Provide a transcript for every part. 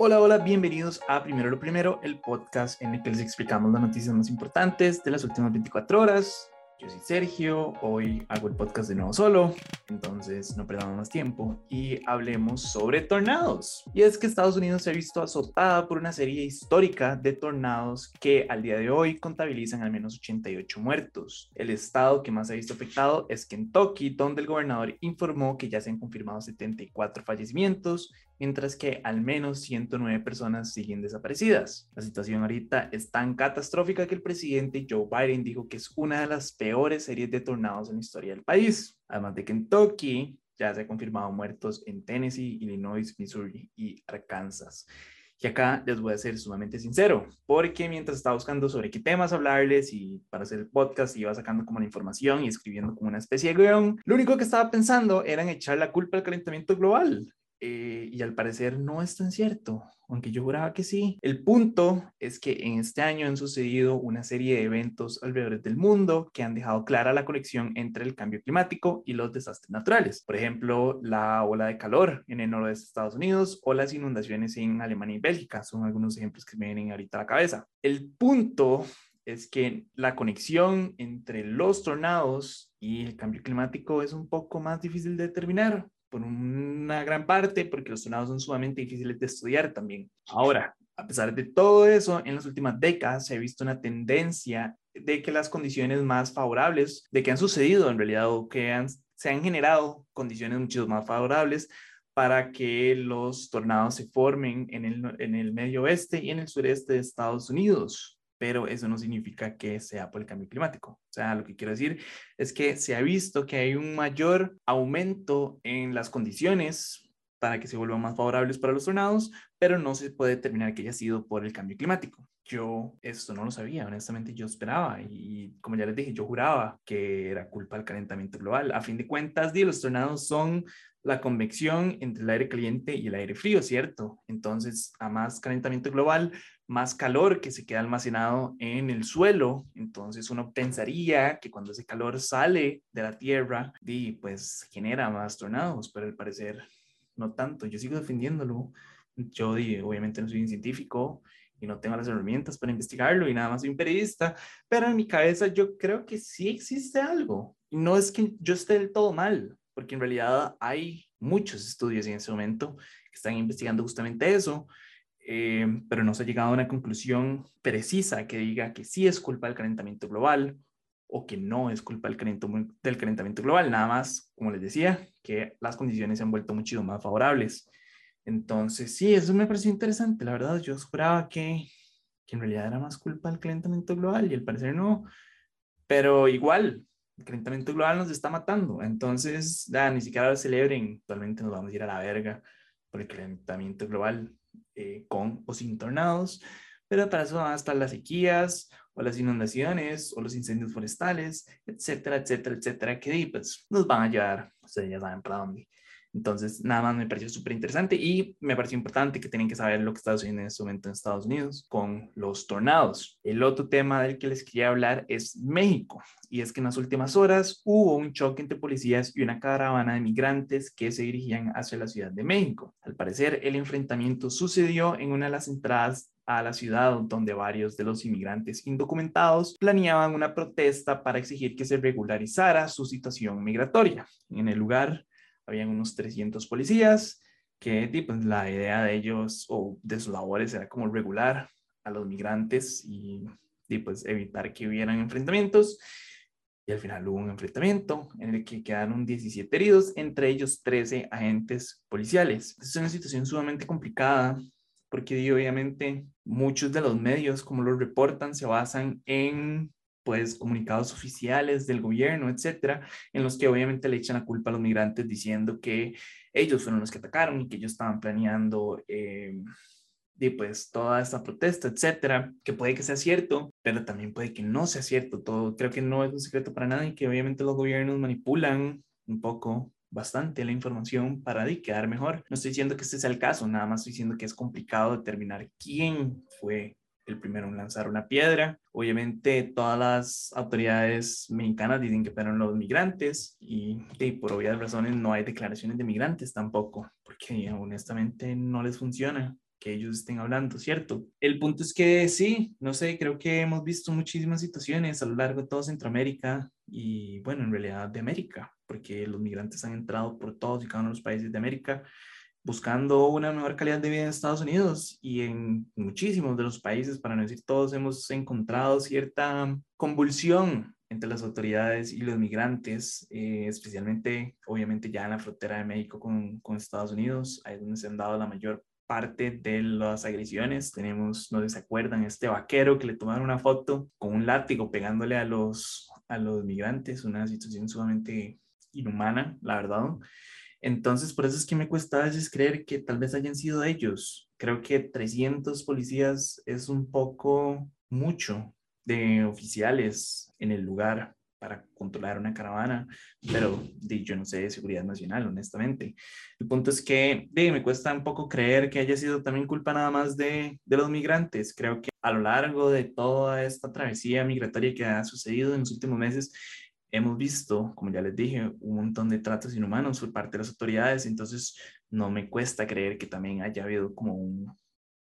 Hola, hola, bienvenidos a Primero lo Primero, el podcast en el que les explicamos las noticias más importantes de las últimas 24 horas. Yo soy Sergio, hoy hago el podcast de nuevo solo, entonces no perdamos más tiempo y hablemos sobre tornados. Y es que Estados Unidos se ha visto azotada por una serie histórica de tornados que al día de hoy contabilizan al menos 88 muertos. El estado que más se ha visto afectado es Kentucky, donde el gobernador informó que ya se han confirmado 74 fallecimientos mientras que al menos 109 personas siguen desaparecidas. La situación ahorita es tan catastrófica que el presidente Joe Biden dijo que es una de las peores series de tornados en la historia del país. Además de Kentucky, ya se ha confirmado muertos en Tennessee, Illinois, Missouri y Arkansas. Y acá les voy a ser sumamente sincero, porque mientras estaba buscando sobre qué temas hablarles y para hacer el podcast iba sacando como la información y escribiendo como una especie de guion, lo único que estaba pensando era en echar la culpa al calentamiento global. Eh, y al parecer no es tan cierto, aunque yo juraba que sí. El punto es que en este año han sucedido una serie de eventos alrededor del mundo que han dejado clara la conexión entre el cambio climático y los desastres naturales. Por ejemplo, la ola de calor en el noroeste de Estados Unidos o las inundaciones en Alemania y Bélgica son algunos ejemplos que me vienen ahorita a la cabeza. El punto es que la conexión entre los tornados y el cambio climático es un poco más difícil de determinar por una gran parte porque los tornados son sumamente difíciles de estudiar también. Ahora, a pesar de todo eso, en las últimas décadas se ha visto una tendencia de que las condiciones más favorables, de que han sucedido en realidad o que han, se han generado condiciones mucho más favorables para que los tornados se formen en el, en el medio oeste y en el sureste de Estados Unidos pero eso no significa que sea por el cambio climático. O sea, lo que quiero decir es que se ha visto que hay un mayor aumento en las condiciones para que se vuelvan más favorables para los tornados, pero no se puede determinar que haya sido por el cambio climático. Yo esto no lo sabía, honestamente yo esperaba y como ya les dije, yo juraba que era culpa del calentamiento global. A fin de cuentas, los tornados son la convección entre el aire caliente y el aire frío, ¿cierto? Entonces, a más calentamiento global, más calor que se queda almacenado en el suelo. Entonces, uno pensaría que cuando ese calor sale de la Tierra, pues genera más tornados, pero al parecer no tanto. Yo sigo defendiéndolo. Yo obviamente no soy un científico y no tengo las herramientas para investigarlo y nada más soy un periodista, pero en mi cabeza yo creo que sí existe algo. Y no es que yo esté del todo mal, porque en realidad hay muchos estudios en ese momento que están investigando justamente eso, eh, pero no se ha llegado a una conclusión precisa que diga que sí es culpa del calentamiento global o que no es culpa del calentamiento, del calentamiento global, nada más, como les decía, que las condiciones se han vuelto mucho más favorables. Entonces, sí, eso me pareció interesante, la verdad, yo esperaba que, que en realidad era más culpa del calentamiento global y al parecer no, pero igual, el calentamiento global nos está matando. Entonces, ya, ni siquiera lo celebren. Actualmente nos vamos a ir a la verga por el calentamiento global eh, con o sin tornados. Pero para eso van a estar las sequías o las inundaciones o los incendios forestales, etcétera, etcétera, etcétera, que pues, nos van a llevar, ustedes ya saben para dónde. Entonces, nada más me pareció súper interesante y me pareció importante que tienen que saber lo que está sucediendo en este momento en Estados Unidos con los tornados. El otro tema del que les quería hablar es México. Y es que en las últimas horas hubo un choque entre policías y una caravana de migrantes que se dirigían hacia la Ciudad de México. Al parecer, el enfrentamiento sucedió en una de las entradas a la ciudad donde varios de los inmigrantes indocumentados planeaban una protesta para exigir que se regularizara su situación migratoria. En el lugar habían unos 300 policías que pues, la idea de ellos o de sus labores era como regular a los migrantes y, y pues evitar que hubieran enfrentamientos. Y al final hubo un enfrentamiento en el que quedaron 17 heridos, entre ellos 13 agentes policiales. Es una situación sumamente complicada porque obviamente muchos de los medios, como los reportan, se basan en pues comunicados oficiales del gobierno, etcétera, en los que obviamente le echan la culpa a los migrantes diciendo que ellos fueron los que atacaron y que ellos estaban planeando eh, y pues toda esta protesta, etcétera, que puede que sea cierto, pero también puede que no sea cierto. Todo creo que no es un secreto para nadie que obviamente los gobiernos manipulan un poco bastante la información para quedar mejor. No estoy diciendo que este sea el caso, nada más estoy diciendo que es complicado determinar quién fue el primero en lanzar una piedra. Obviamente todas las autoridades mexicanas dicen que fueron los migrantes y, por obvias razones no hay declaraciones de migrantes tampoco, porque honestamente no les funciona. que ellos estén hablando, ¿cierto? El punto es que sí, no sé, creo que hemos visto muchísimas situaciones a lo largo de toda Centroamérica y bueno, en realidad de América, porque los migrantes han entrado por todos y cada uno de los países de América buscando una mejor calidad de vida en Estados Unidos y en muchísimos de los países, para no decir todos, hemos encontrado cierta convulsión entre las autoridades y los migrantes, eh, especialmente obviamente ya en la frontera de México con, con Estados Unidos, ahí es donde se han dado la mayor parte de las agresiones. Tenemos, no sé si se acuerdan, este vaquero que le tomaron una foto con un látigo pegándole a los, a los migrantes, una situación sumamente inhumana, la verdad. Entonces, por eso es que me cuesta a veces creer que tal vez hayan sido ellos. Creo que 300 policías es un poco mucho de oficiales en el lugar para controlar una caravana, pero yo no sé de seguridad nacional, honestamente. El punto es que me cuesta un poco creer que haya sido también culpa nada más de, de los migrantes. Creo que a lo largo de toda esta travesía migratoria que ha sucedido en los últimos meses, hemos visto, como ya les dije, un montón de tratos inhumanos por parte de las autoridades, entonces no me cuesta creer que también haya habido como un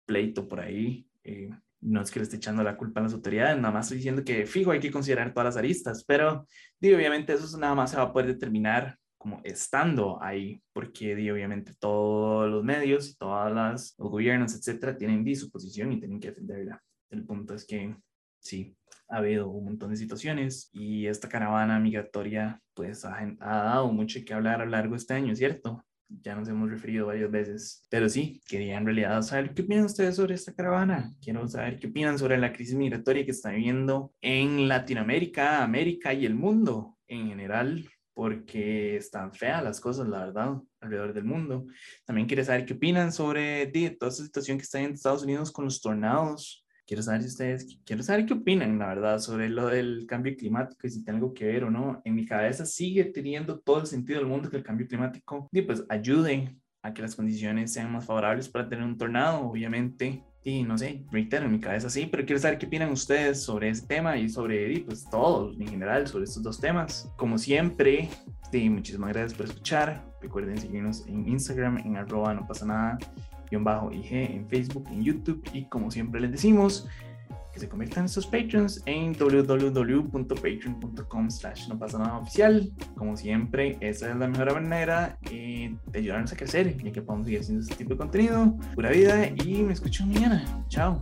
pleito por ahí. Eh, no es que le esté echando la culpa a las autoridades, nada más estoy diciendo que fijo hay que considerar todas las aristas, pero digo, obviamente eso nada más se va a poder determinar como estando ahí, porque digo, obviamente todos los medios y todos los gobiernos, etcétera, tienen su posición y tienen que defenderla. El punto es que sí, ha habido un montón de situaciones y esta caravana migratoria pues ha, dado mucho que hablar a lo largo de este año, ¿cierto? Ya nos hemos referido varias veces, pero sí, quería en realidad saber qué opinan ustedes sobre esta caravana. Quiero saber qué opinan sobre la crisis migratoria que está viviendo en Latinoamérica, América y el mundo en general, porque están feas las cosas, la verdad, alrededor del mundo. También quiero saber qué opinan sobre toda esta situación que está en Estados Unidos con los tornados, Quiero saber si ustedes, quiero saber qué opinan, la verdad, sobre lo del cambio climático y si tiene algo que ver o no. En mi cabeza sigue teniendo todo el sentido del mundo que el cambio climático y pues ayude a que las condiciones sean más favorables para tener un tornado, obviamente. Y no sé, reitero, en mi cabeza sí, pero quiero saber qué opinan ustedes sobre ese tema y sobre pues todo en general, sobre estos dos temas. Como siempre, sí, muchísimas gracias por escuchar. Recuerden seguirnos en Instagram, en arroba no pasa nada IG en Facebook, en YouTube y como siempre les decimos, que se conviertan sus patrons en www.patreon.com slash no pasa nada oficial. Como siempre, esa es la mejor manera eh, de ayudarnos a crecer y que podamos seguir haciendo este tipo de contenido. Pura vida y me escucho mañana. Chao.